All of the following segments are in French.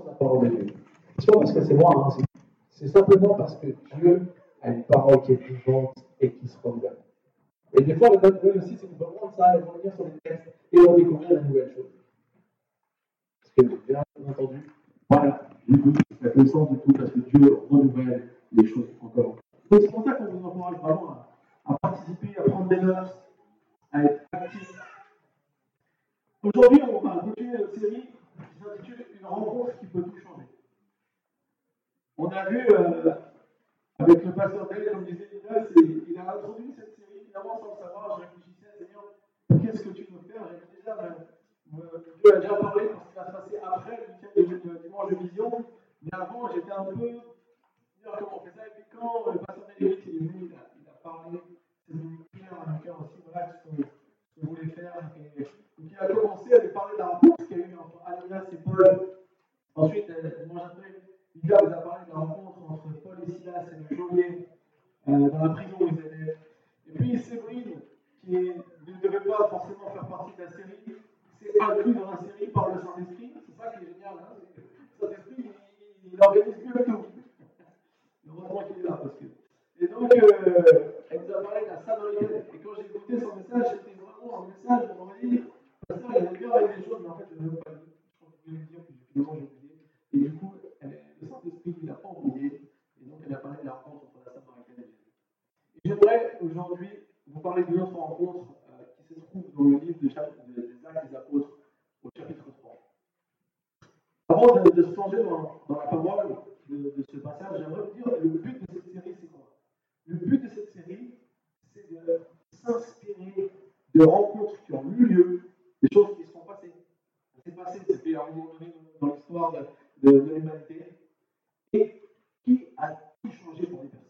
de la parole de Dieu. C'est pas parce que c'est moi, hein, c'est simplement parce que Dieu a une parole qui est vivante et qui se renouvelle. Et des fois, le bonne nouvelle aussi, c'est qu'on va prendre ça et revenir sur les textes et va découvrir la nouvelle chose. Parce que, bien entendu, voilà, du coup, la connaissance de tout, parce que Dieu renouvelle les choses encore. Donc c'est pour ça qu'on vous encourage vraiment à, à, participer, à prendre des notes, à être actif. Aujourd'hui, on va continuer notre série rencontre qui peut tout changer. On a vu euh, avec le pasteur Dale, comme disait Nicolas, il a introduit cette série, évidemment sans le savoir, je réfléchissais, Seigneur, qu'est-ce que tu veux faire? J'ai déjà, ben, Dieu a déjà parlé de ce qui va se passer après le week-end dimanche de vision, mais avant, j'étais un peu, comment on fait ça, et puis quand le pasteur Dale est venu, il a, parlé, c'est venu clair à mon cœur aussi, voilà, ce que, je voulais faire, et, donc il a commencé à lui parler de la rencontre qu'il y a eu entre Ananias et Paul. Ensuite, dimanche après, Lydia vous a parlé de la rencontre entre Paul et Silas et le geôlier euh, dans la prison où ils étaient. Et puis Séverine, qui ne devait pas forcément faire partie de la série, s'est inclus dans la série par le Saint-Esprit. C'est ça qui est génial. Hein le Saint-Esprit, il, il, organise mieux tout. Heureusement qu'il est là. Parce que... Et donc, euh, elle nous a parlé de la Samaritaine. Et quand j'ai écouté son message, c'était vraiment un message, on m'a dit, Pasteur, il y arrivé des choses, mais en fait, je ne l'ai pas dit. Je crois que je voulais le dire, puis finalement, oublié. Et du coup, le Saint-Esprit ne l'a pas oublié, et donc elle a parlé de la rencontre entre la Samaritaine et j'aimerais aujourd'hui vous parler d'une autre rencontre euh, qui se trouve dans le livre de, des Actes des Apôtres, au chapitre 3. Avant de, de se plonger dans, dans, la parole de, de ce passage, j'aimerais vous dire le but de cette série, c'est quoi Le but de cette série, c'est de s'inspirer de rencontres qui ont eu lieu, des choses qui se sont passées. Ça s'est passé, c'était à un moment donné dans l'histoire de, de, de l'humanité, et qui a tout changé pour les personnes.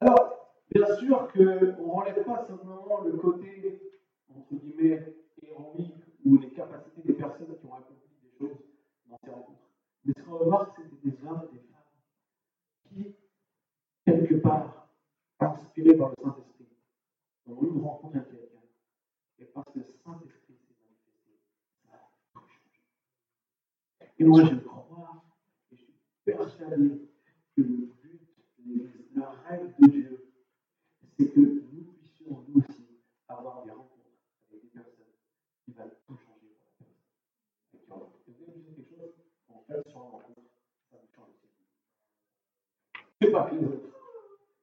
Alors, bien sûr qu'on ne relève pas simplement le côté, entre guillemets, héroïque ou les capacités des personnes qui ont accompli des choses dans ces rencontres. Mais ce qu'on va voir, c'est des hommes et des femmes qui, quelque part, inspirés par le Saint-Esprit, ont eu une rencontre avec quelqu'un. Et parce que le Saint-Esprit s'est manifesté, ça a tout changé. Et moi, je crois, et je suis persuadé que le but, le rêve de Dieu, c'est que nous puissions nous aussi avoir des rencontres avec des personnes qui vont tout changer pour la personne. Et vous avez quelque chose En fait, sur la rencontre, ça vous change aussi. C'est pas que les autres.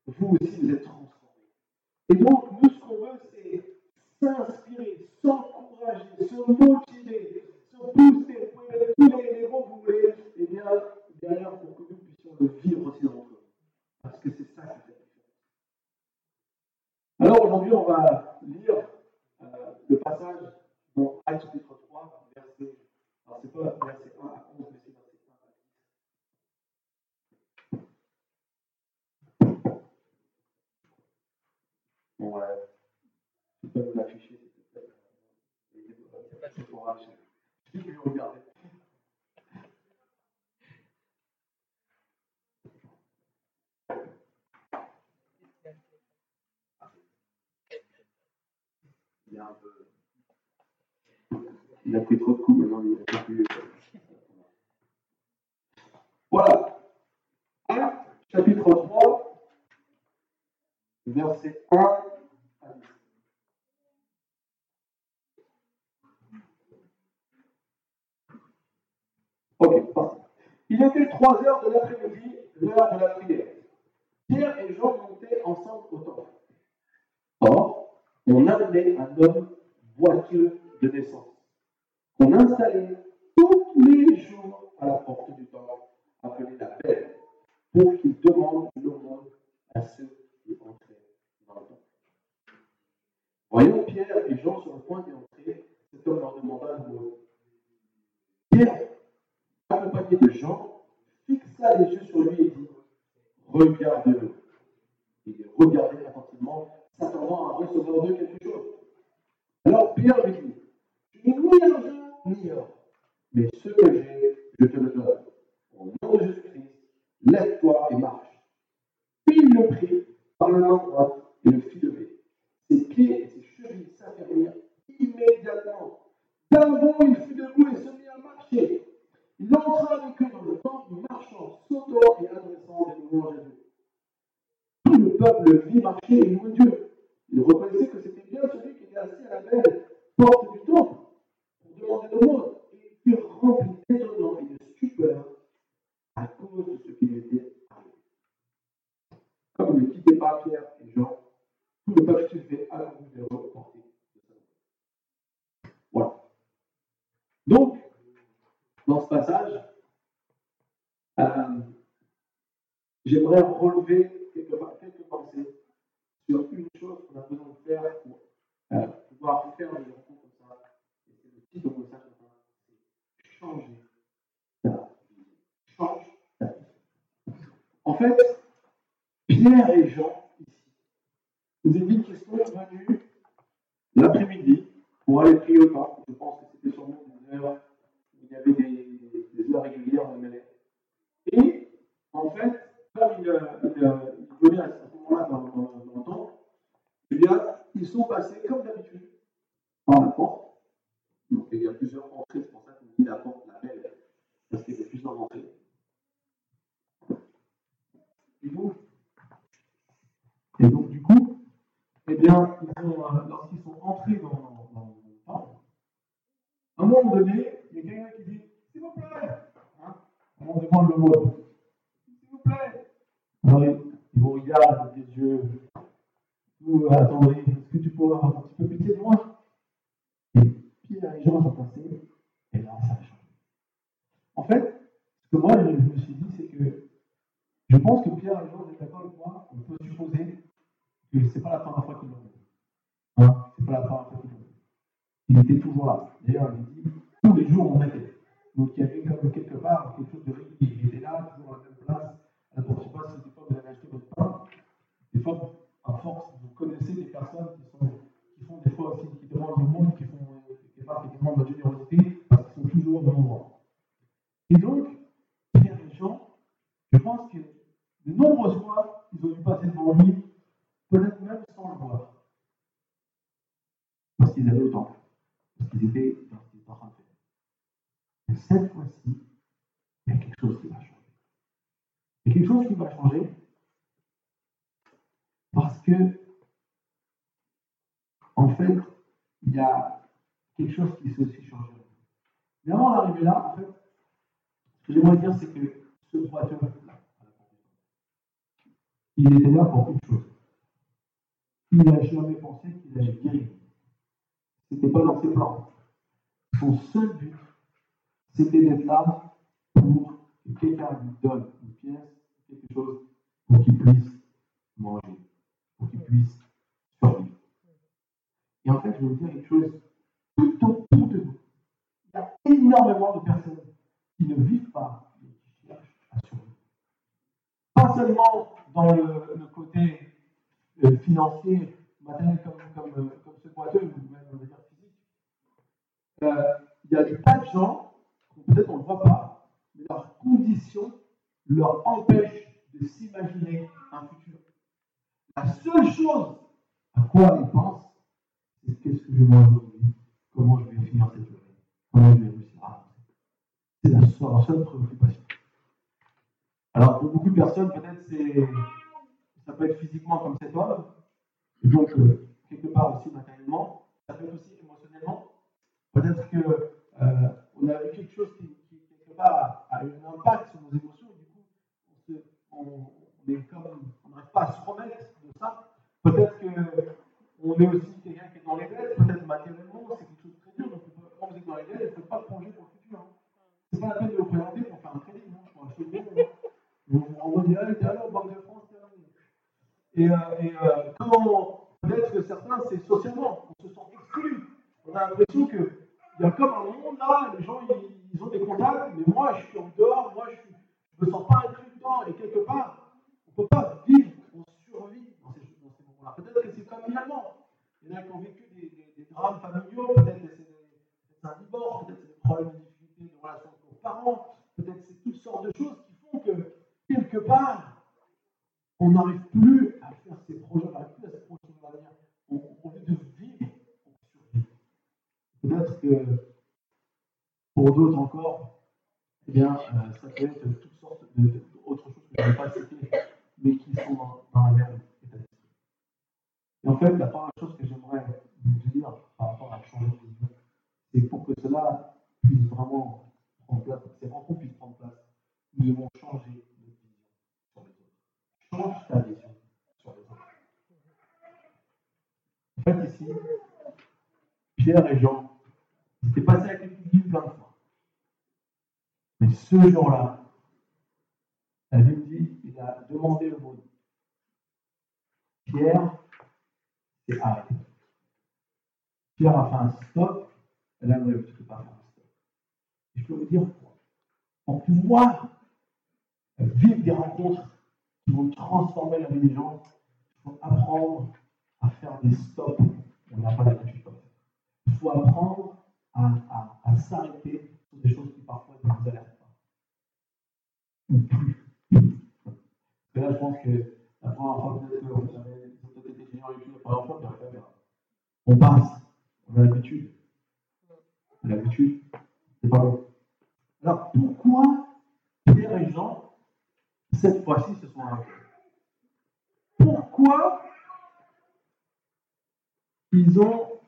Vous aussi, vous êtes transformés. Et donc, nous, ce qu'on veut, c'est s'inspirer, s'encourager, se motiver, se booster. Vous pouvez mettre tous les, les mots que vous voulez, et bien derrière pour que nous puissions le vivre aussi dans notre vie. Parce que c'est ça qui fait la différence. Alors aujourd'hui, on va lire euh, le passage dans Actes chapitre 3, verset. Alors, c'est pas verset 1 à 11, mais c'est verset 1 à 10. Bon, ouais. Tu peux nous l'afficher, s'il te plaît. C'est acheter. Je vais regarder. Il, un peu... il a pris trop de coups maintenant, il a plus. Voilà. Acte, chapitre 3, verset 1 à 10. Ok, parfait. Il était 3 heures de l'après-midi, l'heure de la prière. Pierre et Jean montaient ensemble au temple. Or, on amenait un homme boiteux de naissance, qu'on installait tous les jours à la porte du temple, appelé la paix, pour qu'il demande l'aumône à ceux qui entraient dans le temple. Voyant Pierre et Jean sur le point d'y entrer, cet homme leur demanda le mot. Pierre, accompagné de Jean, fixa les yeux sur lui et dit Regarde-le. Il regardait attentivement, s'attendant à recevoir d'eux quelque chose. Alors Pierre lui dit mais ce que j'ai, je te le donne. Au nom de Jésus-Christ, lève-toi et marche. Puis il le prit par main droite et le fit lever. Ses pieds et ses chevilles s'affermirent immédiatement. D'un bond, il fut debout et se mit à marcher. Il entra avec eux dans le temple, marchant, sautant et adressant des louanges à Dieu. Tout le peuple vit marcher et louer Dieu. Il reconnaissait que c'était bien celui qui était assis à la belle porte du temple pour demander le monde. Et il fut rempli d'étonnant et de stupeur à cause de ce qui lui était arrivé. Comme il ne quittait pas Pierre et Jean, tout le peuple se fait à de les reporter. Voilà. Donc, dans ce passage, euh, j'aimerais relever quelques, quelques, pensées sur une chose qu'on a besoin de faire pour euh, pouvoir faire des rencontres comme ça. Et c'est le titre de mon message c'est changer ta vie. Change ta vie. En fait, Pierre et Jean, ici, nous dit qu'ils sont venus l'après-midi pour aller prier au temple. Je pense que c'était sûrement des heures il y avait des, des heures régulières de mêlée. Et, en fait, comme il, euh, il, euh, il venait à ce moment-là dans, dans, dans, le temps, eh bien, ils sont passés, comme d'habitude, par la porte. Donc, il y a plusieurs entrées, c'est pour ça qu'on dit la porte, la belle, parce qu'il y a plusieurs entrées. Du coup, et donc, du coup, eh bien, euh, lorsqu'ils sont entrés dans, dans, dans le temple, à un moment donné, il y a quelqu'un qui dit S'il vous plaît hein On demande le mot S'il vous plaît Alors, il vous regarde des yeux tout attendris Est-ce que tu pourrais avoir un petit peu pitié de moi Et Pierre et Jean sont passés, et là, ça a changé. En fait, ce que moi, je me suis dit, c'est que je pense que Pierre et Jean, vous êtes d'accord avec moi On peut supposer que ce n'est pas la première fois qu'ils l'ont vu. Hein ce n'est pas la première fois qu'ils l'ont vu. Il était toujours là. D'ailleurs, il dit tous les jours on était. Donc il y avait comme quelque part quelque chose de régulier. Il était là, toujours à la même place. Alors, je ne sais pas si des fois vous avez acheté votre pain. Des fois, à force, vous connaissez des personnes qui, sont, qui font des fois aussi, qui demandent le monde, qui font quelque part, qui demandent la générosité, parce qu'ils sont toujours au même endroit. Et donc, Pierre et Jean, je pense que de nombreuses fois, ils ont dû passer devant lui, peut-être même sans le voir. Parce qu'ils avaient autant. Parce qu'ils étaient dans ce qu'ils étaient en train de faire. Mais cette fois-ci, il y a quelque chose qui va changer. Il y a quelque chose qui va changer parce que, en fait, il y a aussi changé. Mais avant d'arriver là, en fait, ce que j'aimerais dire, c'est que ce boiteux là, il était là pour une chose. Il n'a jamais pensé qu'il allait guérir. Ce n'était pas dans ses plans. Son seul but, c'était d'être là pour que quelqu'un lui donne une pièce, quelque chose, pour qu'il puisse manger, pour qu'il puisse survivre. Et en fait, je vais vous dire quelque chose, tout autour de nous, il y a énormément de personnes qui ne vivent pas, mais qui cherchent. Pas seulement dans le, côté euh, financier, matériel comme, comme, comme ce boiteux, ou même on va dire physique. Euh, il y a des tas de gens, peut-être on ne le voit pas, mais leurs conditions leur empêchent de s'imaginer un futur. La seule chose à quoi ils pensent, c'est qu'est-ce que je vais manger aujourd'hui, comment je vais finir cette journée, comment je vais réussir à. C'est la leur seule préoccupation. Alors pour beaucoup de personnes, peut-être c'est ça peut être physiquement comme cet homme, et donc euh, quelque part aussi matériellement, ça peut être aussi émotionnellement. Peut-être que euh, on a quelque chose qui, qui, quelque part a, a un impact sur nos émotions, et du coup on, on n'arrive pas à se remettre de ça. Peut-être que on est aussi quelqu'un qui est dans les dettes, peut-être matériellement, c'est quelque chose de très dur, donc quand vous êtes dans les dettes, il ne faut pas plonger pour le futur. Hein. C'est pas la peine de vous présenter pour faire un crédit, pour acheter le bien. On, on va dire, allez, alors, Banque de France, et, euh, et euh, comment peut-être que certains, c'est socialement, on se sent exclu. On a l'impression qu'il y a comme un monde là, les gens ils, ils, ont des contacts, mais moi je suis en dehors, moi je ne me sens pas inclus dedans, et quelque part, on ne peut pas vivre, on survit moments-là. Peut-être que c'est familialement. Il y en a qui ont vécu des, drames familiaux, peut-être que c'est un divorce, peut-être c'est des problèmes de difficulté de relation avec nos parents, peut-être c'est toutes sortes de choses qui font que, quelque part, on n'arrive plus à faire ces projets, on n'arrive plus à se projeter dans l'avenir. Au lieu de vivre, on survit. Peut-être que pour d'autres encore, eh bien, euh, ça peut être toutes sortes d'autres choses que je ne vais pas citer, mais qui sont dans, la état En fait, la première chose que j'aimerais vous dire par rapport à changer de vision, c'est pour que cela puisse vraiment prendre place, que ces rencontres puissent prendre place, nous devons changer notre vision sur les autres. Change ta vision sur les autres. En fait, ici, Pierre et Jean, ils étaient passés avec les plein de fois. Mais ce jour-là, la Bible dit, il a demandé le monde. Pierre s'est arrêté. Pierre a fait un stop, là, tu ne peux pas faire un stop. Et je peux vous dire pourquoi. Pour pouvoir vivre des rencontres qui vont transformer la vie des gens, il faut apprendre à faire des stops. On n'a pas l'habitude ça. Il faut apprendre à, s'arrêter sur des choses qui parfois ne nous alertent pas. Ou plus. Et là, je pense que la première fois que puis on passe. On a l'habitude. On l'habitude. C'est pas bon. Alors, pourquoi Pierre et Jean, cette fois-ci, se sont arrêtés? Pourquoi ils ont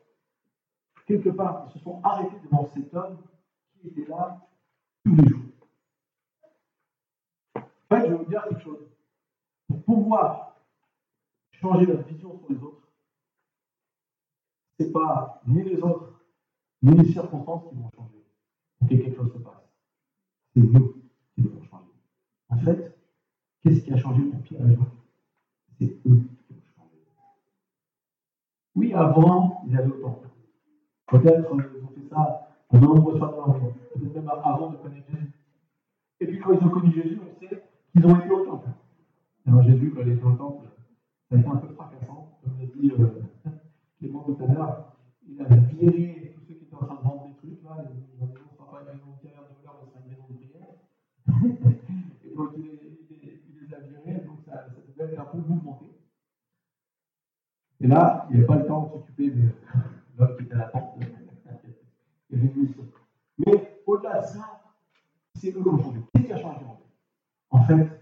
quelque part, ils se sont arrêtés devant cet homme qui était là tous les jours? En fait, je vais vous dire quelque chose. Pour pouvoir changer notre vision sur les autres, ce n'est pas ni les autres, ni les circonstances qui vont changer pour que quelque chose se passe. C'est nous qui devons changer. En fait, qu'est-ce qui a changé pour Pierre et Jean C'est eux qui ont changé. Oui, avant, ils avaient autant. Peut-être euh, ils ont fait ça de nombreuses fois dans leur peut-être même avant de connaître Jésus. Et puis quand ils ont connu Jésus, on sait qu'ils ont été au temple. Alors Jésus, quand il était au temple, ça a été un peu fracassant, comme l'a dit euh, Clément tout à l'heure. Il a viré tous ceux qui étaient en train de vendre des trucs, là, la maison ne sera pas une maison de carrière de valeur, mais sera une maison de prière. Et donc il les, il les a virés, donc ça, ça devait être un peu mouvementé. Et là, il n'y avait pas le temps de s'occuper de l'homme qui était à la porte. Mais au-delà de ça, c'est eux qui ont changé. Qu'est-ce qui a changé en fait En fait,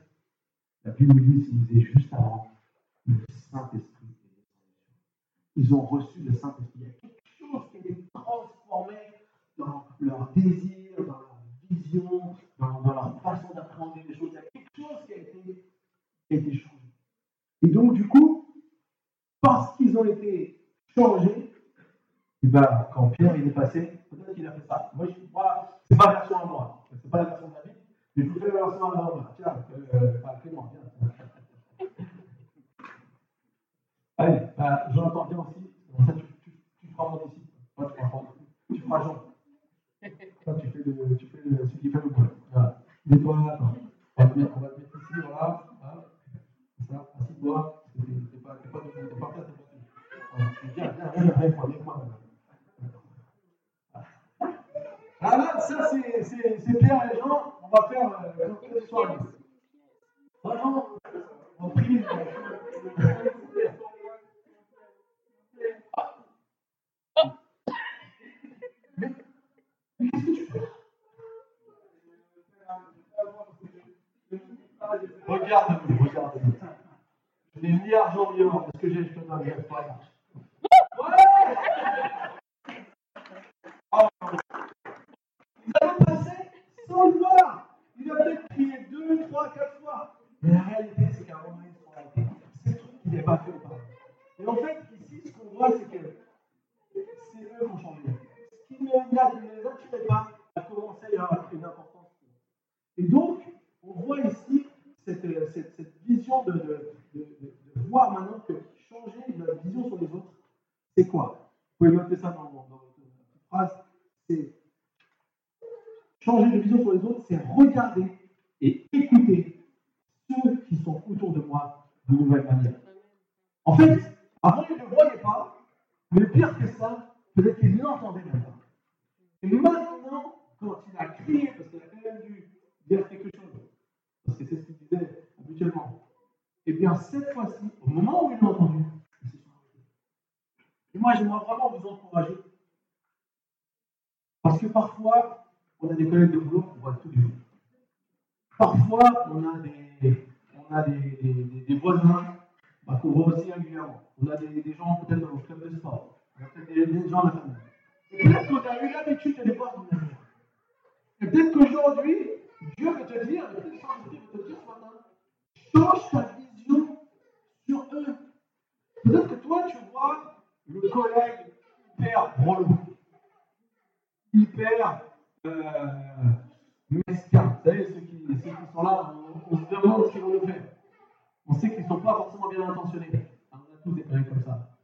la Bible nous dit, c'est disait juste avant, le Saint-Esprit Ils ont reçu le Saint-Esprit. Il y a quelque chose qui a été transformé dans leur désir, dans leur vision, dans, leur façon d'appréhender les choses. Il y a quelque chose qui a été, changé. Et donc, du coup, parce qu'ils ont été changés, et ben, quand Pierre il est passé, peut-être qu'il a fait ça. Moi, je, moi c'est ma version à moi. C'est pas la version de la Bible, mais je vous fais la version à moi. Tiens, euh, enfin, Clément, viens. Allez, ben, Jonathan, viens aussi. Tu, feras mon disciple. Moi, tu feras, tu feras Jean. Toi, tu fais, le, tu fais le, celui qui fait le bois. Voilà. On va te mettre, ici, voilà. Ça, assis-toi. T'es pas, t'es pas, t'es pas, pas, Viens, viens, viens, viens, viens, viens, viens. Ah là, ça c'est Pierre et Jean, on va faire euh. Pas Jean On prie. Regarde-nous, regarde-nous. Je vais venir argent vivant, parce que j'ai te donne, je pas. Ouais oh. Ils passé sans le voir. Il a peut-être prié deux, trois, quatre fois. Mais la réalité, bien intentionné. Hein, on a tous des problèmes comme ça.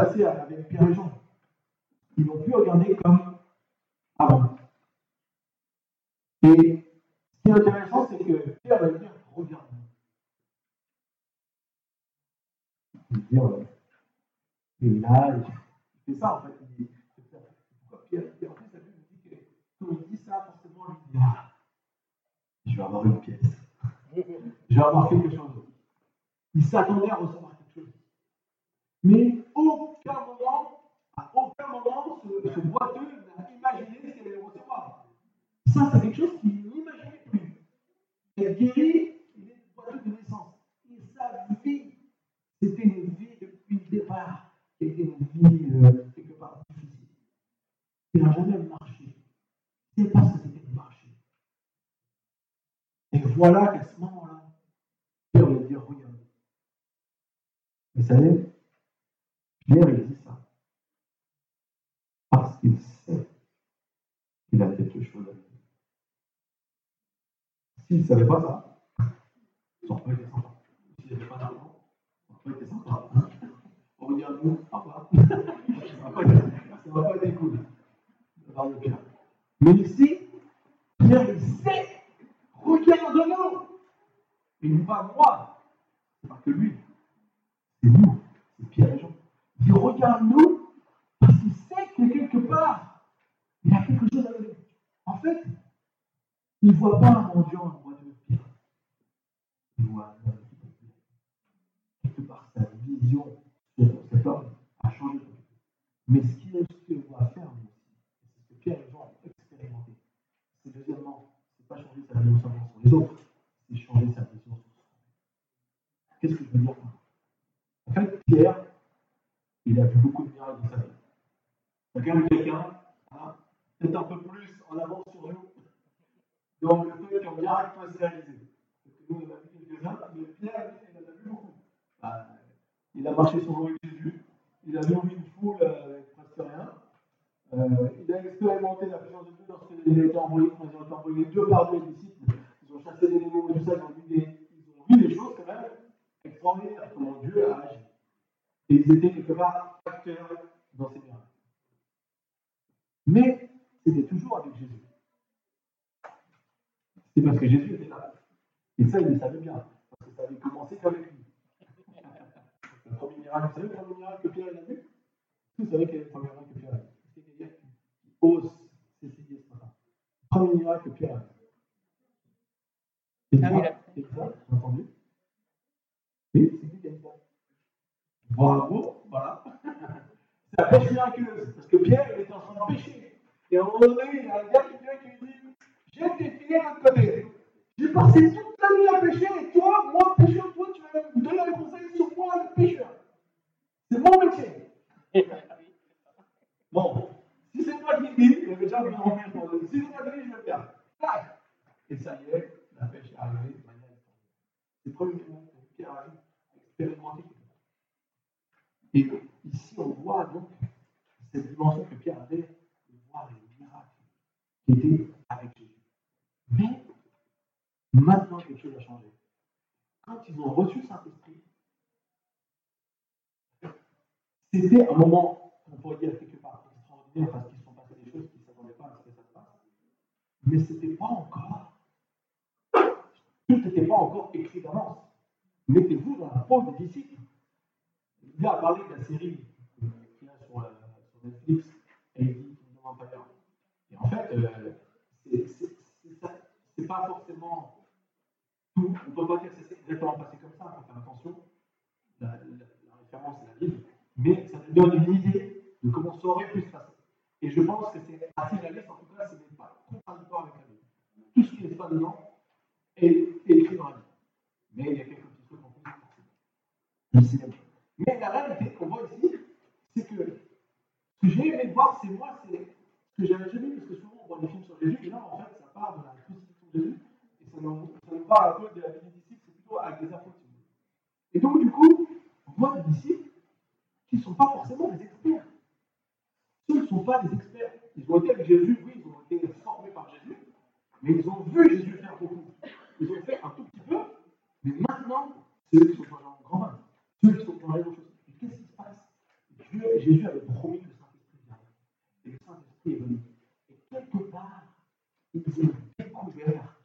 passé avec Pierre et Jean. Ils n'ont plus regardé comme avant. Et ce qui est intéressant, c'est que Pierre va dire regarde. Euh, et là, c'est ça en fait. Il pourquoi Pierre Et en fait, ça lui dit que quand il dit ça, forcément, lui dit ah, je vais avoir une pièce. Je vais avoir quelque chose. Il s'attendait à recevoir mais aucun moment, à aucun moment, ce, ce boiteux n'a imaginé ce qu'il allait recevoir. Ça, c'est quelque chose qu'il n'imaginait plus. Elle guérit, il est boiteux de naissance. Et sa vie, c'était une vie depuis le départ, qui était une vie euh, quelque part difficile. Il n'a jamais marché. Il ne sait pas ce que c'était de marcher. Et voilà qu'à ce moment-là, Dieu va dire Regarde. Vous savez, Pierre, il dit ça. Parce qu'il sait qu'il a quelque chose à dire. S'il ne savait pas ça, son frère était sympa. S'il n'avait pas d'argent, son frère était sympa. Hein. On regarde nous, papa. Ça ne va pas être cool. Mais ici, Pierre, il sait. Regarde-nous. Il nous pas moi. C'est pas que lui. C'est nous. C'est Pierre et Jean. Il regarde nous parce qu'il sait que quelque part, il y a quelque chose à nous. En fait, il ne voit pas un mendiant en droit de pire. Il voit un homme qui peut pire. Quelque part, sa vision sur cet homme a changé. Mais ce qui est Bon, si c'est moi qui dis, il y avait déjà une remettre dans le. Si c'est moi qui dis, je vais faire. Tac Et ça y est, la pêche est arrivée de manière C'est le premier moment que Pierre a expérimenté. Et ici, on voit donc cette dimension que Pierre avait de voir les miracles qui étaient avec Jésus. Mais maintenant, quelque chose a changé. Quand ils ont reçu Saint-Esprit, c'était un moment, on pourrait dire quelque part extraordinaire parce qu'ils sont passés des choses qu'ils ne s'attendaient pas à ce que ça se passe. Mais ce n'était pas encore, tout n'était pas encore écrit d'avance. Mettez-vous dans la peau des disciples. Il a parlé de la série qu'il a sur, euh, Netflix, Kingdom Empire. Et en fait, euh, c'est pas forcément tout. On ne peut pas dire que c'est exactement passé comme ça, il faut faire attention. La référence, c'est la Bible mais ça te donne une idée de comment ça aurait pu se passer. Et je pense que c'est assez réaliste, en tout cas, ce n'est pas contradictoire avec la Bible. Tout ce qui n'est pas dedans est, écrit dans la Bible. Mais il y a quelques petits trucs en plus. Mais la réalité qu'on voit ici, c'est que ce que j'ai aimé voir, c'est moi, c'est ce que j'avais jamais vu, parce que souvent on voit des films sur Jésus, et là, en fait, ça part de la crucifixion de Jésus, et ça nous, ça nous parle un peu de la vie des disciples, c'est plutôt avec des infos. Et donc, du coup, on voit des disciples qui ne sont pas forcément des experts. Ceux ne sont pas des experts. Ils ont été avec Jésus, oui, ils ont été formés par Jésus, mais ils ont vu Jésus faire beaucoup. Ils ont fait un tout petit peu, mais maintenant, c'est eux qui sont dans le grand bain. Ceux qui sont dans les choses. Et qu'est-ce qui se passe Dieu, Jésus avait promis que le Saint-Esprit viendrait. Et le Saint-Esprit est venu. Et quelque part, ils ont découvert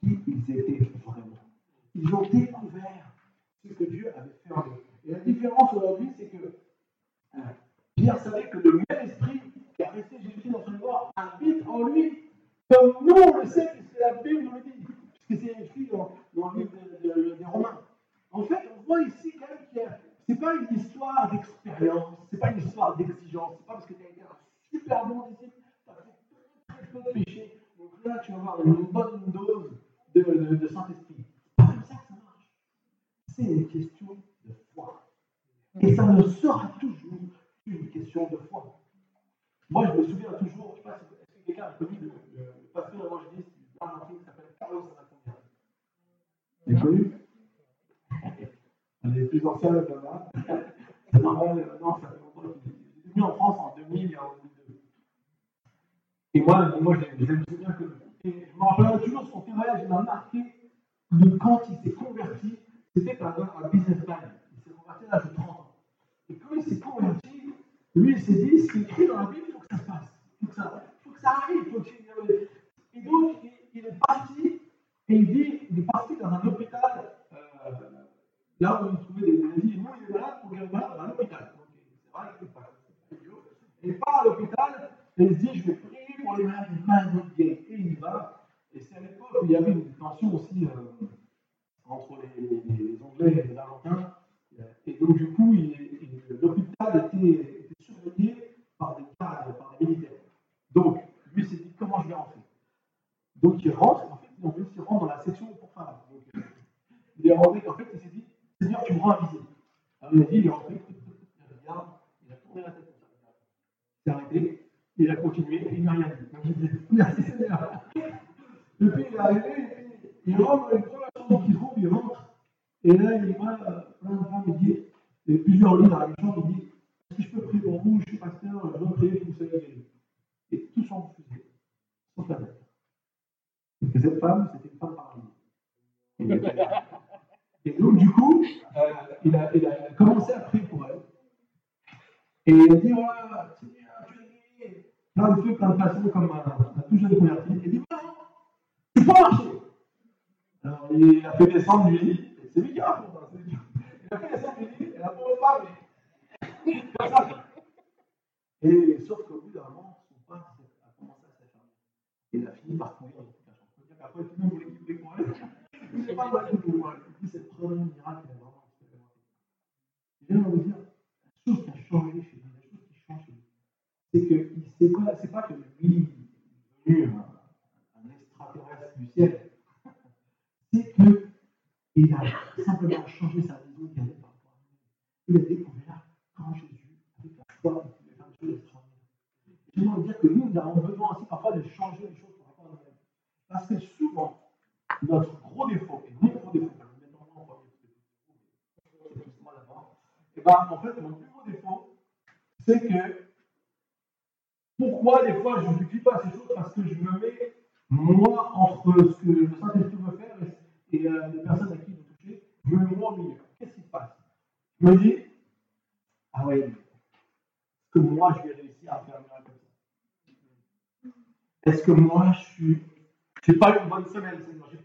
qui ils étaient vraiment. Ils ont découvert ce que Dieu avait fait en eux. Et la différence aujourd'hui, c'est que Pierre savait que le même esprit qui a resté Jésus dans son corps habite en lui, comme nous on le sait, puisque la Bible nous le dit, puisque c'est écrit dans, dans, le livre des Romains. En fait, on voit ici quand même qu'il ce n'est pas une histoire d'expérience, ce n'est pas une histoire d'exigence, ce n'est pas parce que tu as été un super bon disciple, tu as fait très peu de péché, donc là tu vas avoir une bonne dose de, de, de Saint-Esprit. C'est pas comme ça que ça marche. C'est une question de foi. Et ça ne sera toujours une question de foi. Moi, je me souviens toujours, je ne sais pas si est-ce que quelqu'un a connu le, le, le pasteur évangéliste d'Argentine qui s'appelle Carlos Anaconda. Vous l'avez connu On est plus ancien que là. C'est marrant, non, ça fait longtemps qu'il est venu en France en 2000 et en 2002. Et moi, moi je, je me souviens que. Et je me rappelle toujours son témoignage, il m'a marqué de quand il s'est converti. C'était par un businessman. Il s'est converti à l'âge de 30 ans. Et quand il s'est converti, lui, il s'est dit, ce qui est écrit dans la Bible, il faut que ça se passe. Il faut que ça, faut que ça arrive. Faut que... Et donc, il, est parti, et il dit, il est parti dans un hôpital, euh, là où il trouvait des maladies. Nous, il est malade, pour guérir malade, dans l'hôpital. C'est vrai, il pas idiot. Il part à l'hôpital, et il se dit, je vais prier pour les malades, les malades guéris. Et il y va. Et c'est à l'époque où il y avait une tension aussi euh, entre les, les, les Anglais et les Argentins. Et donc, du coup, l'hôpital était, était, surveillé par des cadres, par des militaires. Donc, lui s'est dit comment je vais rentrer. Donc, il rentre, en fait, il rentre dans la section pour femmes. Donc, euh, il est rentré, en fait, il s'est dit Seigneur, tu me rends invisible. Alors, il a dit il est rentré, il regarde, il a tourné la tête comme ça. Il s'est arrêté, il a continué, et il n'a rien dit. Donc, il dit Merci Seigneur. Et puis, il est arrivé, il rentre, il prend la chambre qu'il trouve, il rentre. Et là, il voit plein de femmes, il dit, et plusieurs livres dans la chambre, il dit, est-ce que je peux prier pour vous, je suis pasteur, je veux prier pour que vous soyez guéris. Et tous sont refusés, sauf la tête. Et cette femme, c'était une femme paralysée. Et donc, du coup, euh, il, a, il, a, commencé à prier pour elle. Et il a dit, voilà, Seigneur, tu es guéri. Plein de feu, plein de façons, comme un, un tout jeune converti. Il dit, voilà, tu peux marcher. Alors, a lui, c'est lui qui raconte. Hein, lui. Il a fait descendre lui, et la pauvre femme, comme ça. Et sauf qu'au bout d'un moment, son père a commencé à s'acharner. Et il a fini par courir dans toute la chambre. Après, tout le monde voulait qu'il pour elle. Il n'est pas battu pour moi. Dit, c'est le premier miracle qu'il a vraiment expérimenté. Je viens de vous dire, la chose qui a changé chez lui, la chose qui change chez lui, c'est que c'est pas, pas que lui, lui est devenu un, extraterrestre du ciel, c'est qu'il a simplement changé sa vision qu'il avait par rapport à lui. Il a découvert quand Jésus, avec la foi, il pouvait faire des choses extraordinaires. J'aimerais dire que nous, nous avons besoin aussi parfois de changer les choses par rapport à nous-mêmes. Parce que souvent, notre gros défaut, et mon gros défaut, va c'est là-bas, et ben en fait, mon plus gros défaut, c'est que pourquoi des fois je ne vis pas ces choses? Parce que je me mets, moi, entre ce que le Saint-Esprit veut faire et, euh, les personnes à qui il je me mets au milieu. Qu'est-ce qui se passe? Je me dis, ah ouais, est-ce que moi je vais réussir à faire un miracle comme ça? Est-ce que moi je suis. Je n'ai pas eu une bonne semaine, Seigneur. J'ai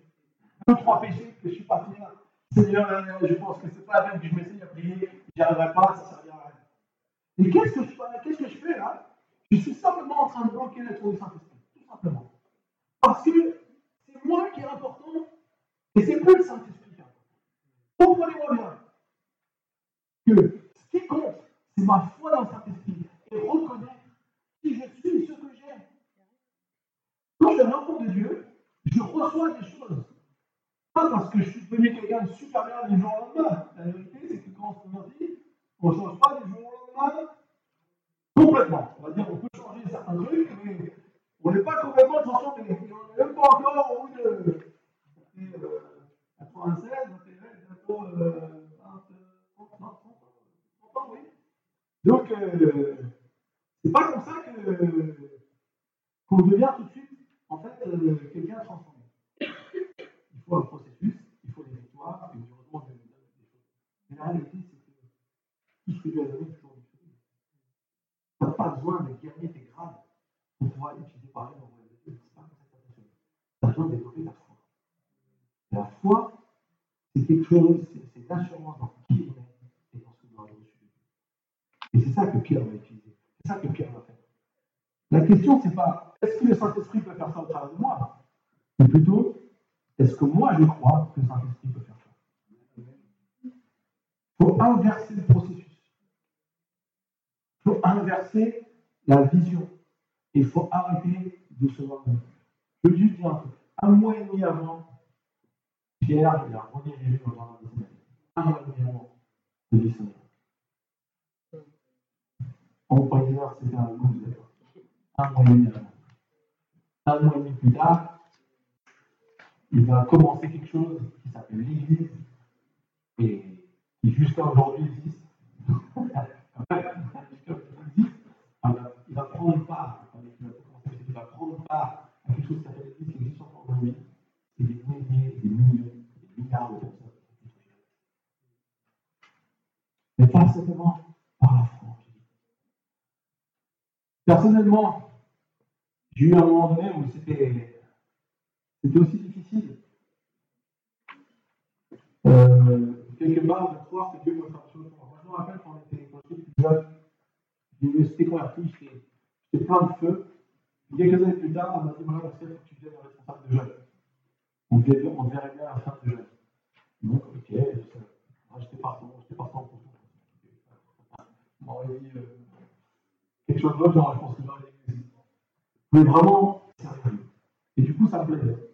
deux, trois péchés que je suis pas fier. Seigneur, je pense que ce n'est pas la peine que je m'essaye à prier, j'y arriverai pas, ça ne servira à rien. Et qu'est-ce que je, qu'est-ce que je fais là je suis simplement en train de bloquer la tour du Saint-Esprit. Tout simplement. Parce que c'est moi qui est important et c'est plus le Saint-Esprit. Comprenez-moi bien que ce qui compte, c'est ma foi dans le Saint-Esprit et reconnaître qui je suis ce que j'ai. Quand je rencontre de Dieu, je reçois des choses. Pas parce que je suis devenu quelqu'un de super bien du jour au lendemain. La vérité, c'est que quand on se on change pas du jour au lendemain complètement. On va dire qu'on peut changer certains trucs, mais on n'est pas complètement transformé. On n'est même pas encore au bout de 96, 21, bientôt 20, 30, 30 ans, oui. Donc, euh, c'est pas comme ça que qu'on devient tout de suite, en fait, euh, quelqu'un transformé. Il faut un processus, il faut des victoires, et heureusement, Dieu nous donne des choses. Mais la réalité, c'est que tout ce que Dieu a donné, tu n'as pas besoin de gagner tes grades pour pouvoir utiliser par exemple dans le C'est pas comme ça que ça fonctionne. Tu as besoin de développer la foi. La foi, c'est quelque chose, c'est l'assurance dans qui on est et dans ce que nous avons reçu. Et c'est ça que Pierre va utiliser. C'est ça que Pierre va faire. La question, c'est pas est-ce que le Saint-Esprit peut faire ça au travers de moi Mais plutôt, est-ce que moi je crois que le Saint-Esprit peut faire ça Il faut inverser le processus faut inverser la vision. Il faut arrêter de se voir. Je veux juste dire un truc. Un mois et demi avant, Pierre, il a redirigé dans un Un mois et demi avant de descendre. En dire c'était un loser. Un mois et demi avant. Un mois et demi plus tard, il va commencer quelque chose qui s'appelle l'Église et qui jusqu'à aujourd'hui existe. Il va prendre part, il va prendre part à quelque chose qui s'appelle l'Église qui existe encore aujourd'hui. C'est des milliers, des millions, des milliards de personnes. Mais pas simplement par la foi. Personnellement, j'ai eu un moment donné où c'était, c'était aussi difficile. Euh, quelque part, de croire que Dieu peut faire des choses pour moi. Je me rappelle quand j'étais plus jeune, je m'étais converti, j'étais plein de feu. Et quelques années plus tard, on m'a dit voilà, que tu deviens responsable de jeunes. On, on verrait bien fin de jeunes. Donc, ok, j'étais partant, j'étais partant pour tout. On m'aurait dit euh, quelque chose d'autre, genre, je pense que j'aurais dit Mais vraiment sérieux. Et du coup, ça me plaisait.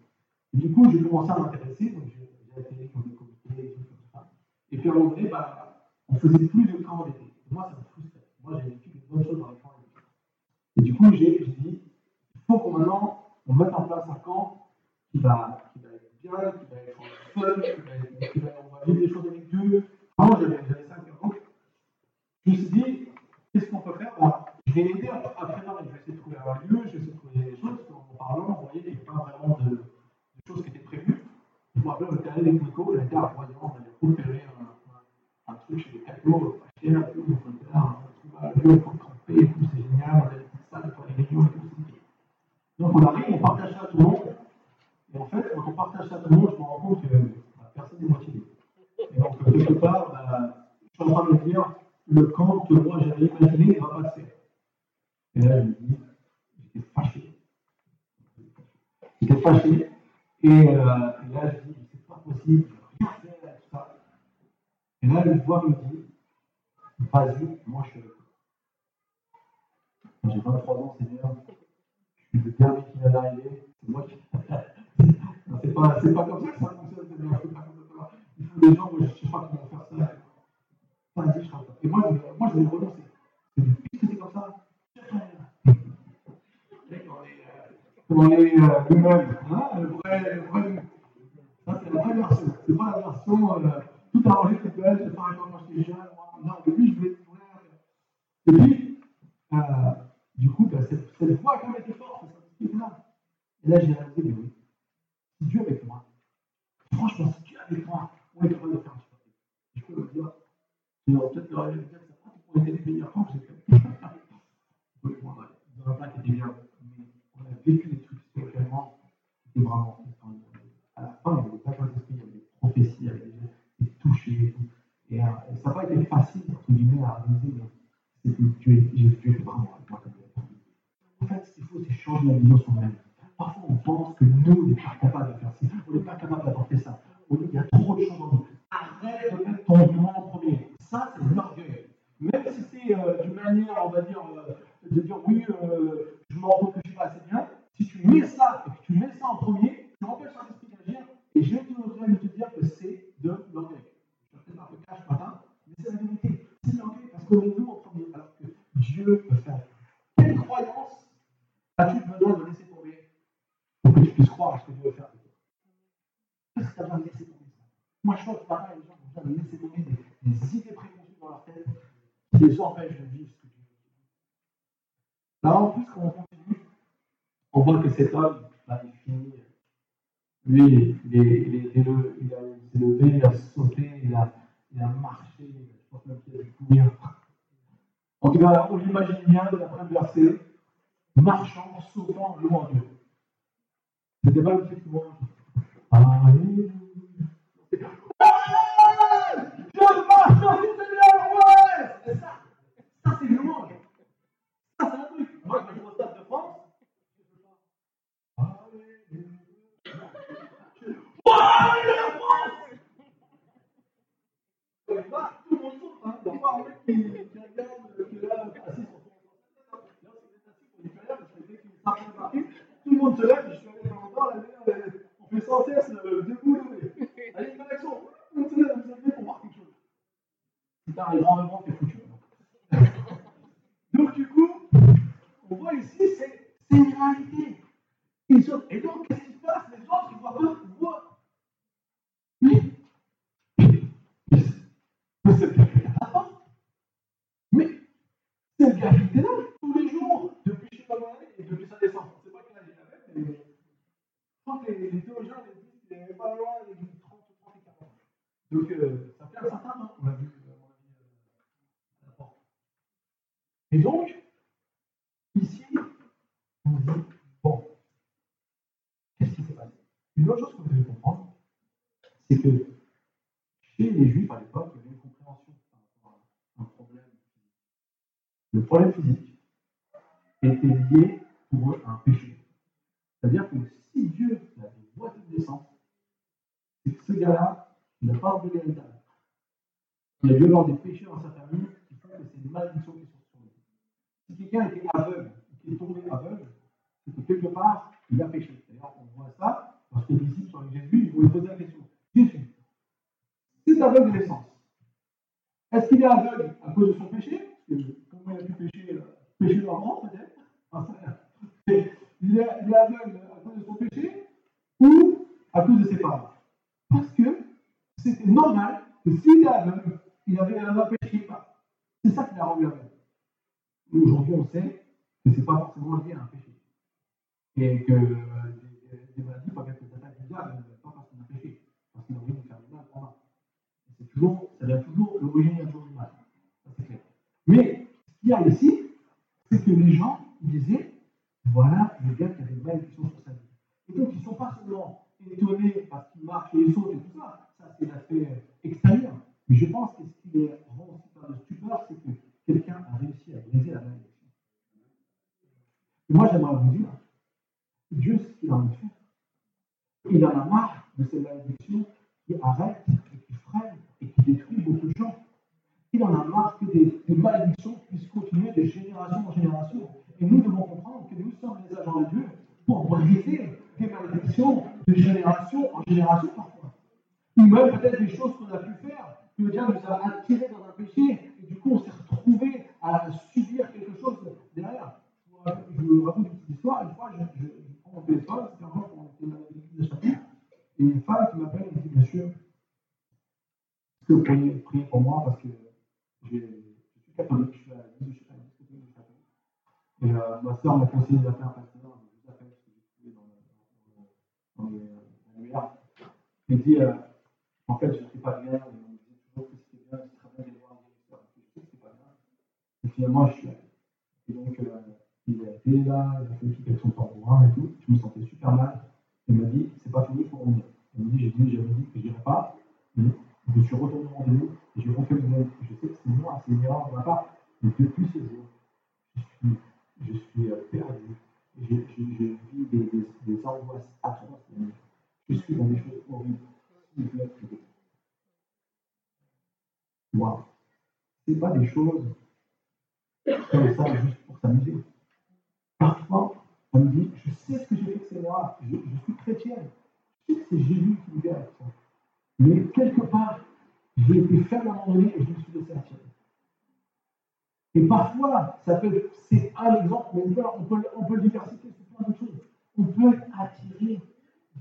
Et du coup, j'ai commencé à m'intéresser, donc j'ai atterri dans des comités, et tout comme ça. Et puis à un moment donné, bah, on faisait plus de camps d'été. Moi, ça me frustrait. Moi, j'ai vécu des bonnes choses dans les Et du coup, j'ai dit, il faut qu'on on mette en place un camp qui va, être bien, qui va être fun, qui va qui va, on vivre des choses avec Dieu. Moi, j'avais, j'avais ça. Je me suis dit, qu'est-ce qu'on peut faire? Je vais à. Je vais essayer de trouver un lieu, je vais essayer de trouver des choses. En parlant, vous voyez, il n'y avait pas vraiment de, choses qui étaient prévues. Je me rappelle, on allé avec on à Royan, on un, un, un, truc chez les cadeaux, un on était là, lieu pour camper et tout, c'est génial, on tout. Donc on arrive, on partage ça à tout le monde. Et en fait, quand on partage ça à tout le monde, je me rends compte que bah, personne n'est motivé. Et donc, quelque part, bah, je suis en train de me dire, le camp que moi j'avais imaginé va pas se faire. Et là, je me dis, j'étais fâché. J'étais fâché. Et, euh, et là, je dis, c'est pas possible, je rien faire avec ça. Et là, une voix me dit, vas-y, moi je. J'ai 23 ans, Seigneur. le dernier qui vient d'arriver, c'est moi qui. c'est pas, c'est pas comme ça que ça fonctionne, ça. Il faut des gens, moi je sais pas comment faire ça. Vas-y, je pas. Et moi, je, moi, je vais renoncer. Puisque c'est comme ça, on est euh, nous-mêmes, hein, le vrai, le vrai Ça, c'est la vraie version. C'est pas la version euh, tout arrangé, toute belle, je fais encore quand j'étais jeune. Non, début, je voulais tout Et puis, euh, du coup, ben, cette, cette voix quand même été forte, cette là Et là, j'ai réalisé, mais oui, si Dieu avec moi, franchement, si Dieu avec moi, on est capable de faire un super. Je peux le dire. Tu aurais peut-être de dire, ça pour aider les temps que j'ai fait. Dans un plat qui était bien, mais on a vécu des trucs spirituellement, c'était vraiment à la fin, il y avait des pas d'esprit, il y avait des prophéties, il y avait des, touchés et tout. Et, euh, ça n'a pas été facile, entre guillemets, à réaliser, mais Dieu, Dieu était vraiment avec moi. En fait, qu'il faut, c'est changer la vision sur nous-mêmes. Parfois, on pense que nous, on n'est pas capable de faire ça, on n'est pas capable d'apporter ça. Il y a trop de choses en nous. Arrête de mettre ton moi en premier. Ça, c'est l'orgueil. Même si c'est euh, d'une manière, on va dire, euh, de dire oui, euh, je me rends compte que je ne suis pas assez bien, si tu mets ça et que tu mets ça en premier, tu empêches Saint-Esprit d'agir. Et je voudrais te dire que c'est de l'orgueil. Je ne vais pas te cacher ce matin, mais c'est la vérité. C'est de l'orgueil parce qu'on est nous en premier, alors que Dieu peut faire. Quelle croyance as-tu besoin de laisser tomber pour que tu puisses croire à ce que Dieu veut faire avec toi Qu'est-ce que tu as besoin de laisser tomber ça Moi, je pense que ce matin, les gens ont besoin de laisser tomber des, des idées préconçues dans leur tête qui les empêchent de vivre ce que Dieu veut. Là, en plus, quand on continue, on voit que cet homme, bah, il finit. Lui, il, est, il, est, il, il, a, s'est levé, il a sauté, il a, il a marché, je pense même qu'il a dû courir. En tout cas, on l'imagine bien de la première verset, marchant, sautant, louant Dieu. C'était pas le petit louange. Alléluia. Je marche dans une Seigneur, ouais! C'est ça. Ça, c'est le louange. Ça, c'est un truc. Moi, quand je vois Stade de France, Alléluia. la France! Tout le monde saute, hein. Il n'y a pas un mec qui, qui regarde, qui est là, assis sur son. Là, c'est assis pour les carrières, parce que dès qu'il s'arrête de marquer, tout le monde se lève, je suis allé dans le bar, on fait sans cesse debout, levé. Allez, une action, on se lève, on se lève pour voir quelque chose. Putain, les grands moments, c'est foutu. Donc, du coup, on voit ici, c'est une réalité. Et donc, qu'est-ce qui se passe Les autres, ils voient pas, ils voient. Mais, mais c'est le gars qui est là. Mais, c'est le gars qui est là tous les jours, depuis je sais pas combien et depuis sa naissance. Je ne sais pas quel âge il avait, mais je crois que les, les théologiens les disent qu'il n'est pas loin des 30, 30 et 40 ans. Donc, euh, ça fait un certain temps qu'on a vu, euh, à la porte. Et donc, ici, on dit, bon, qu'est-ce qui s'est passé Une autre chose que vous devez comprendre, c'est que chez les Juifs à l'époque, il y avait une compréhension par rapport à un problème physique. Le problème physique était lié pour eux à un péché. C'est-à-dire que si Dieu a des voies de naissance, c'est que ce gars-là, il n'a pas enlevé l'héritage. Il a dû avoir des péchés dans sa famille qui font que c'est une malédiction qui sont sur lui. Si quelqu'un était aveugle, qui est tombé aveugle, c'est que quelque part, il a péché. D'ailleurs, on voit ça, parce que les disciples sont avec Jésus, ils vont lui poser la question. Jésus, c'est aveugle de naissance. Est-ce qu'il est aveugle à cause de son péché Parce que comment il a pu pécher euh, Pécher normal, peut-être il est, il est aveugle à cause de son péché ou à cause de ses parents Parce que c'était normal que s'il est aveugle, il avait un péché quelque part. C'est ça qui l'a rendu aveugle. Aujourd'hui, on sait que ce n'est pas forcément lié à un péché. Et que euh, des, maladies peuvent être des attaques diable, pas parce qu'on a péché, parce qu'il a envie de faire du mal pour. C'est toujours, ça vient toujours, l'origine vient toujours du mal. Ça, c'est clair. Mais ce qu'il y a ici, c'est que les gens disaient, voilà le gars qui a des malédictions sur sa vie. Et donc, ils ne sont pas seulement étonnés parce qu'il marche et il saute et tout ça. Ça, c'est l'aspect extérieur. Mais je pense que ce qui les le stupeur, c'est que quelqu'un a réussi à briser la malédiction. Et moi, j'aimerais vous dire, Dieu, ce qu'il a envie de il en a marre de ces malédictions qui arrêtent et qui freinent et qui détruisent beaucoup de gens. Il en a marre que des, des malédictions puissent continuer de génération en génération. Et nous devons comprendre que nous sommes les agents de Dieu briser des malédictions de génération en génération parfois. Ou même peut-être des choses qu'on a pu faire, que le diable nous a attirés dans un péché, et du coup on s'est retrouvé à subir quelque chose derrière. Je vous raconte une petite histoire, une fois je, prends mon téléphone, c'était avant qu'on était dans l'église de Château, et une femme qui m'appelle et me dit Monsieur, est-ce que vous pourriez prier pour moi parce que je suis catholique, je suis à l'église de Château. Et euh, ma soeur m'a conseillé d'appeler un pasteur, je vous appelle ce que j'ai trouvé dans, dans, dans les annuaires. Il dit euh, En fait, je ne suis pas bien, et on me dit toujours que c'était bien, c'est très bien d'aller voir un directeur, je sais que c'est pas bien. Et finalement, je suis allé. Et donc, euh, il a été là, il a fait tout avec son tambour et tout. Je me sentais super mal. Il m'a dit C'est pas fini, faut revenir. Il m'a dit J'ai dit, j'avais dit que je n'irais pas. Mais je suis retourné au rendez-vous et j'ai refait le même. Je sais que c'est moi, c'est une erreur de ma part. Mais depuis ce jour, je suis, je suis euh, perdu. Je, je, je vis des, des, des angoisses atroces. Je suis dans des choses horribles. Waouh! Ce n'est pas des choses comme ça juste pour s'amuser. Parfois, on me dit, je sais ce que j'ai fait que c'est moi, je, suis chrétienne, je sais que c'est Jésus qui me avec ça. Mais quelque part, j'ai été faible à un moment donné et je me suis laissé attirer. Et parfois, ça peut, c'est un exemple, mais on peut, on peut le diversifier sur plein de choses. On peut attiré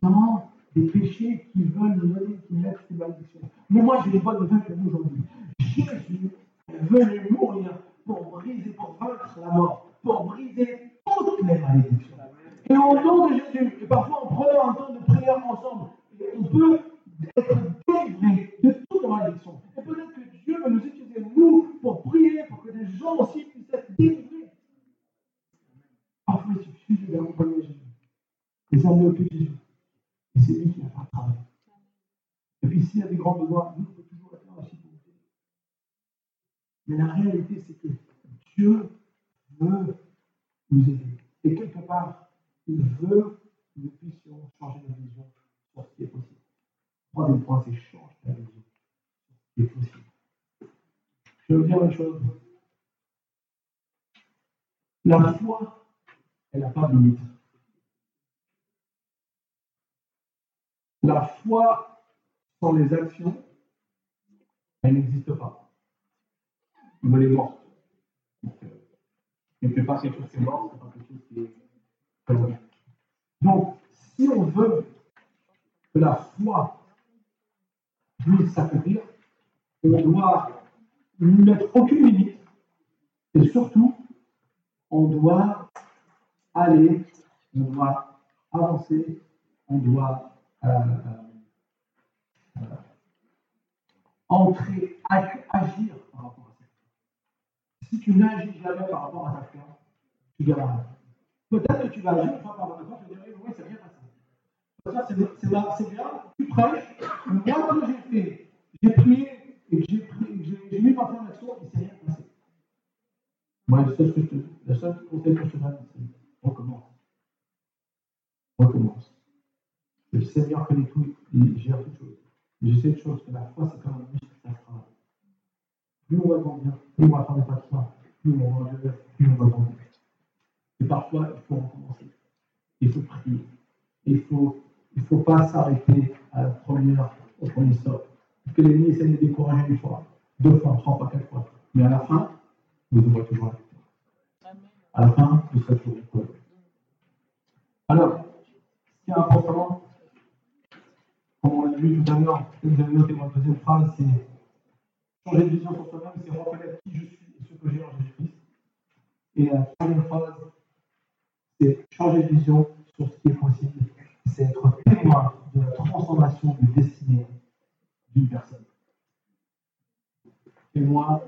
dans des péchés qui veulent nous donner, qui mettent sous malédiction. Mais moi, j'ai une bonne nouvelle pour vous aujourd'hui. Jésus est venu mourir pour briser, pour vaincre la mort, pour briser toutes les malédictions. Et au nom de Jésus, et parfois en prenant un temps de prière ensemble, on peut être délivré de toutes les malédictions. Et peut-être que Dieu va nous utiliser, nous, pour prier, pour que les gens aussi puissent être délivrés. Parfois, il suffit d'accompagner Jésus. Les amener au pied de Jésus. Et c'est lui qui va faire le travail. Et puis s'il y a des grands besoins, nous, on peut toujours être là aussi pour Mais la réalité, c'est que Dieu veut nous aider. Et quelque part, il veut que nous puissions changer de vision sur ce qui est possible. Troisième point, c'est changer ta vision sur ce qui est possible. Je vais vous dire une chose. La foi, elle n'a pas de limite. La foi sans les actions, elle n'existe pas. Elle est morte. Donc, euh, pas quelque chose est mort, Donc, si on veut que la foi puisse s'accomplir, on doit ne mettre aucune limite et surtout, on doit aller, on doit avancer, on doit euh, euh, entrer, agir par rapport à ça. Si tu n'agis jamais par rapport à ta foi, tu gagneras. Peut-être que tu vas agir une fois par ta tu vas dire, oui, c'est bien passé. C'est bien, tu prêches. Moi, quand j'ai fait, j'ai prié et j'ai mis ma foi en action, il ne s'est rien passé. Moi, le seul, que je te, le seul conseil que je te donne, c'est recommence. Recommence. Le Seigneur connaît tout, il gère toutes choses. Je sais une chose, que la foi, c'est comme un muscle, ça travaille. Plus on va grandir, plus on va faire des pas de plus on va grandir, plus on va grandir. Et parfois, il faut recommencer. Il faut prier. Il ne faut, il faut pas s'arrêter à la première, au premier stop. Parce que l'ennemi essaie de décourager une fois, deux fois, trois fois, quatre fois. Mais à la fin, vous aurez toujours la victoire. À la fin, vous serez toujours victorieux. Alors, ce qui est important, comme on l'a vu tout à l'heure, vous avez noté ma deuxième phrase, c'est changer de vision sur soi-même, c'est reconnaître qui je suis et ce que j'ai en Jésus-Christ. Et la troisième phrase, c'est changer de vision sur ce qui est possible, c'est être témoin de la transformation de destinée d'une personne. Et moi,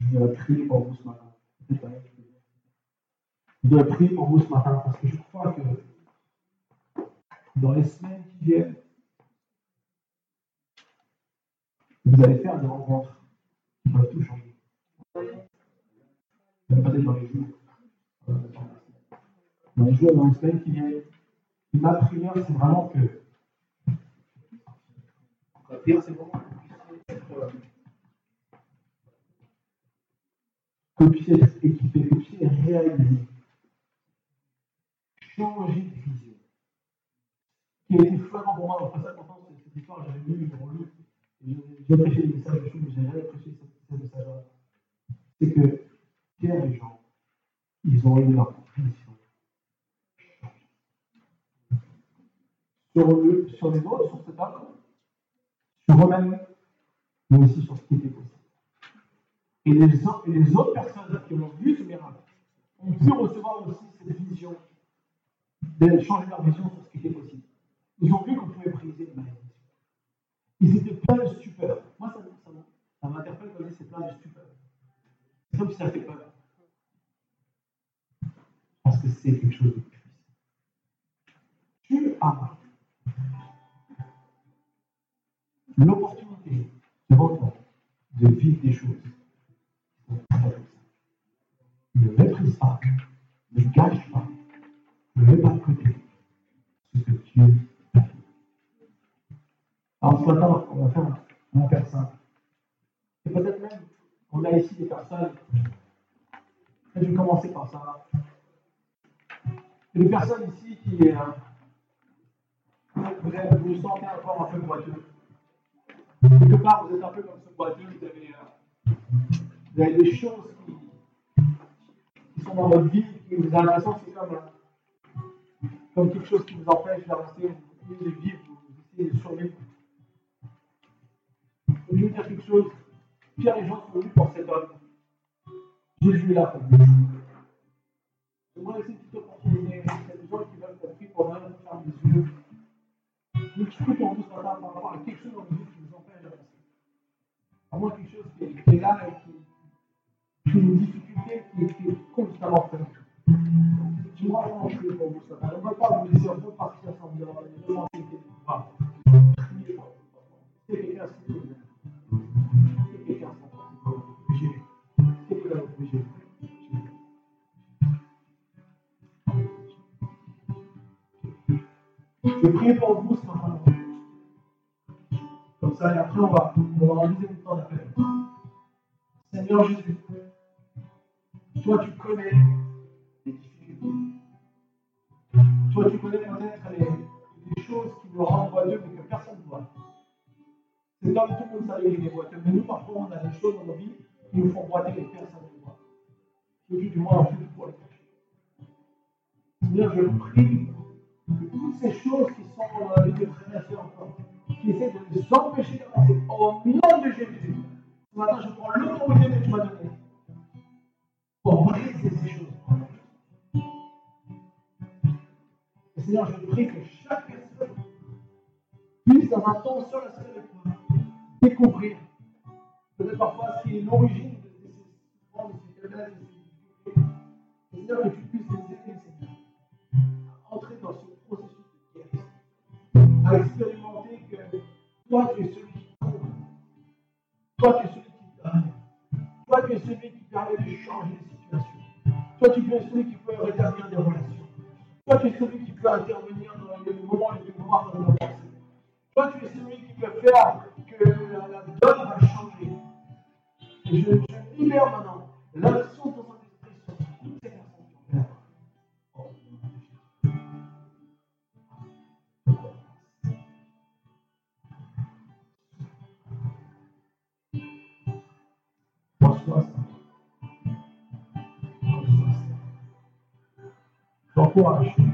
je vais prier pour vous ce matin. Je vais prier pour vous ce matin parce que je crois que dans les semaines qui viennent, vous allez faire des rencontres qui peuvent tout changer. Même dans les jours. Les jours, dans les semaines qui viennent. ma prière, c'est vraiment que. Ma prière, c'est vraiment que vous puissiez être équipé, que vous puissiez réaliser, changer de vision qui a été flagrant pour moi dans le passage, pourtant, cette histoire, j'avais lu, j'ai relu, j'ai prêché des messages dessus, mais j'ai jamais prêché ce message-là. C'est que Pierre et Jean, ils ont eu leur mission. Sur, le, sur les autres, sur cet homme, sur eux-mêmes, mais aussi sur ce qui était possible. Et les, et les autres personnes qui ont vu ce miracle ont pu recevoir aussi cette vision, changer leur vision sur ce qui était possible. Ils ont vu qu'on pouvait briser les malédictions. Ils étaient pleins de stupeur. Moi, ça, ça, ça m'interpelle quand c'est plein de stupeur. C'est comme si ça fait peur. Parce que c'est quelque chose de puissant. Tu as l'opportunité devant toi de vivre des choses ne méprise pas, ne gâche pas, ne mets pas de côté ce que Dieu a fait. Alors ce matin, on va faire un père simple. Et peut-être même, on a ici des personnes, je vais commencer par ça. Il y a des personnes ici qui, euh, vous, vous sentez encore un peu boiteux. Quelque part, vous êtes un peu comme ce boiteux, vous avez, euh, vous avez des choses qui qui sont dans votre vie, qui vous avez l'impression que c'est comme, comme quelque chose qui vous empêche d'avancer, de vivre, vous essayez de survivre. Je vais vous dire quelque chose? Pierre et Jean sont venus pour cet homme. Jésus est là pour vous. J'aimerais laisser une petite opportunité. Il y a des gens qui veulent qu'on prie pour eux, fermer les yeux. Donc je prie pour vous ce matin par rapport quelque chose dans votre vie qui vous empêche d'avancer. Moins quelque chose qui est, là et qui, une difficulté qui est, constamment présente. Je vais vraiment prier pour va tu es celui qui peut intervenir dans moments les plus noirs de nos pensées. Toi, tu es celui qui peut faire que la, donne va changer. Et je, je libère maintenant l'action de ton esprit sur toutes ces personnes qui ont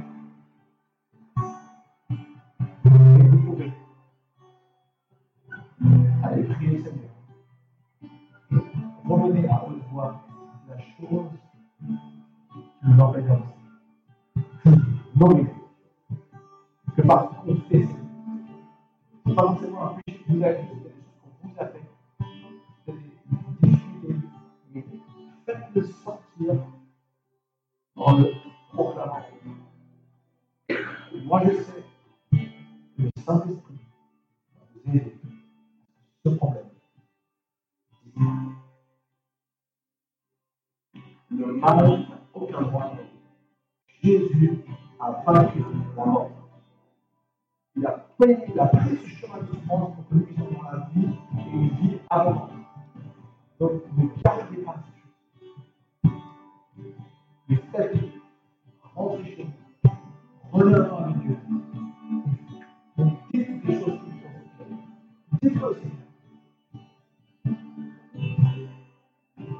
miraculeuses.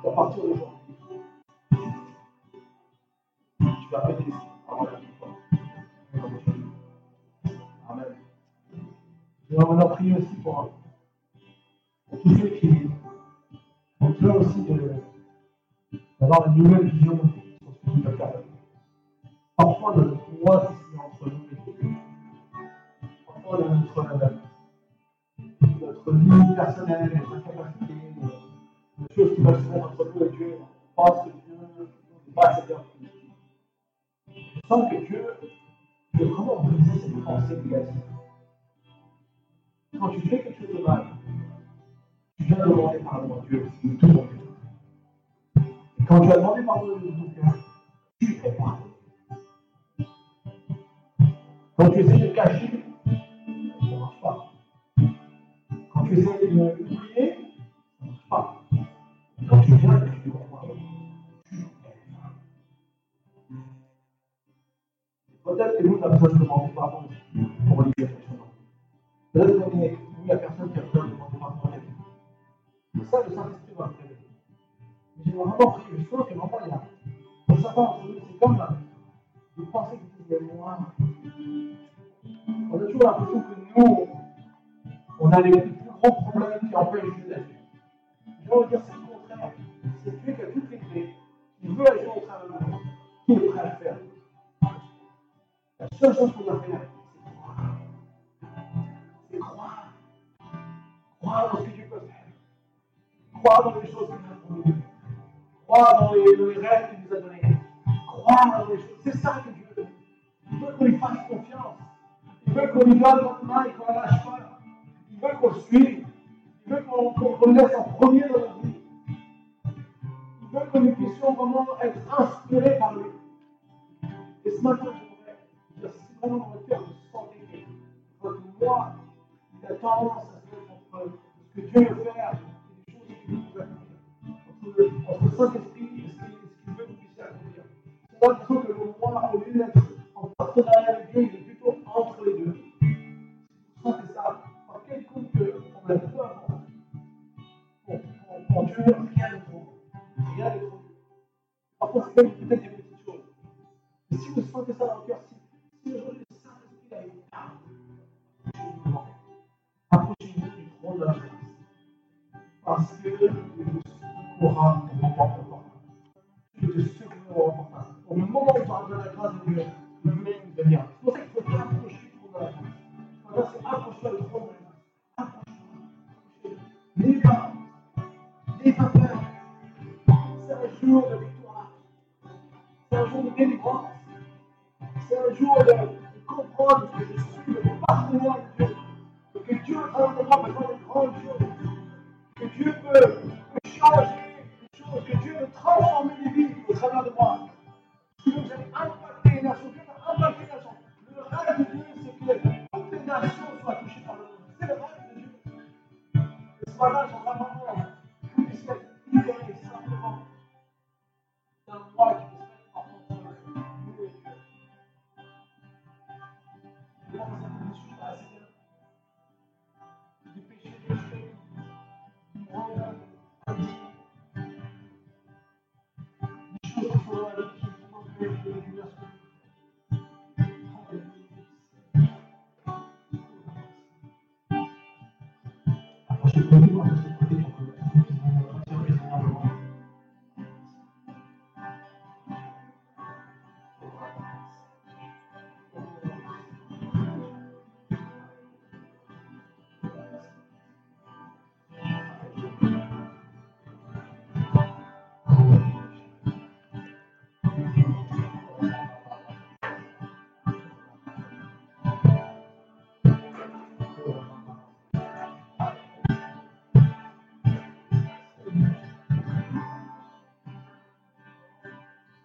À partir de aujourd'hui, tu vas péter avant la victoire. Amen. Nous allons maintenant prier aussi pour, eux. pour tous ceux qui ont peur aussi d'avoir une nouvelle vision gros problèmes qui empêchent Dieu d'agir. Je vous dire, c'est le contraire. C'est Dieu qui a toutes les clés, qui veut agir au travers de nous, qui est prêt à le faire. La seule chose qu'on doit faire, c'est croire. C'est croire. Croire dans ce que Dieu peut faire. Croire dans les choses qu'il a pour nous. Croire dans les, dans les rêves qu'il nous a donnés. Croire dans les choses. C'est ça que Dieu veut. Il veut qu'on lui fasse confiance. Il veut qu'on lui donne notre main et qu'on la lâche pas. Il veut qu'on le suive. Il veut qu'on qu le laisse en premier dans notre vie. Il veut que nous puissions vraiment être inspirés par lui. Et ce matin, je voudrais si vraiment dans votre cœur vous sentez que votre moi, il a tendance à se mettre entre ce que Dieu veut faire et les choses que vous pouvez accomplir. Entre, le Saint-Esprit et ce qu'il veut que vous puissiez accomplir. C'est l'impression que le moi, au lieu d'être en partenariat avec Dieu, il est plutôt entre les deux. Vous sentez ça, que on a peu importe. Pour, pour, pour Dieu, rien n'est trop. Rien n'est trop. Parfois, c'est même peut-être des petites choses. Mais si vous sentez ça dans le cœur, si, si aujourd'hui le Saint-Esprit a une arme, approchez-vous du trône de la grâce. Parce que Dieu vous secourra au moment opportun. Dieu te secourra au moment. Au moment où tu auras de la grâce de Dieu, il même venir. C'est pour ça qu'il faut t'approcher du trône de la grâce. Voilà, c'est approcher du trône de la grâce. N'ayez pas. N'ayez pas peur. C'est un jour de victoire. C'est un jour de délivrance. C'est un jour de, comprendre que je suis le partenaire de Dieu. Que Dieu, de moi, peut faire de grandes choses. Que Dieu peut, peut changer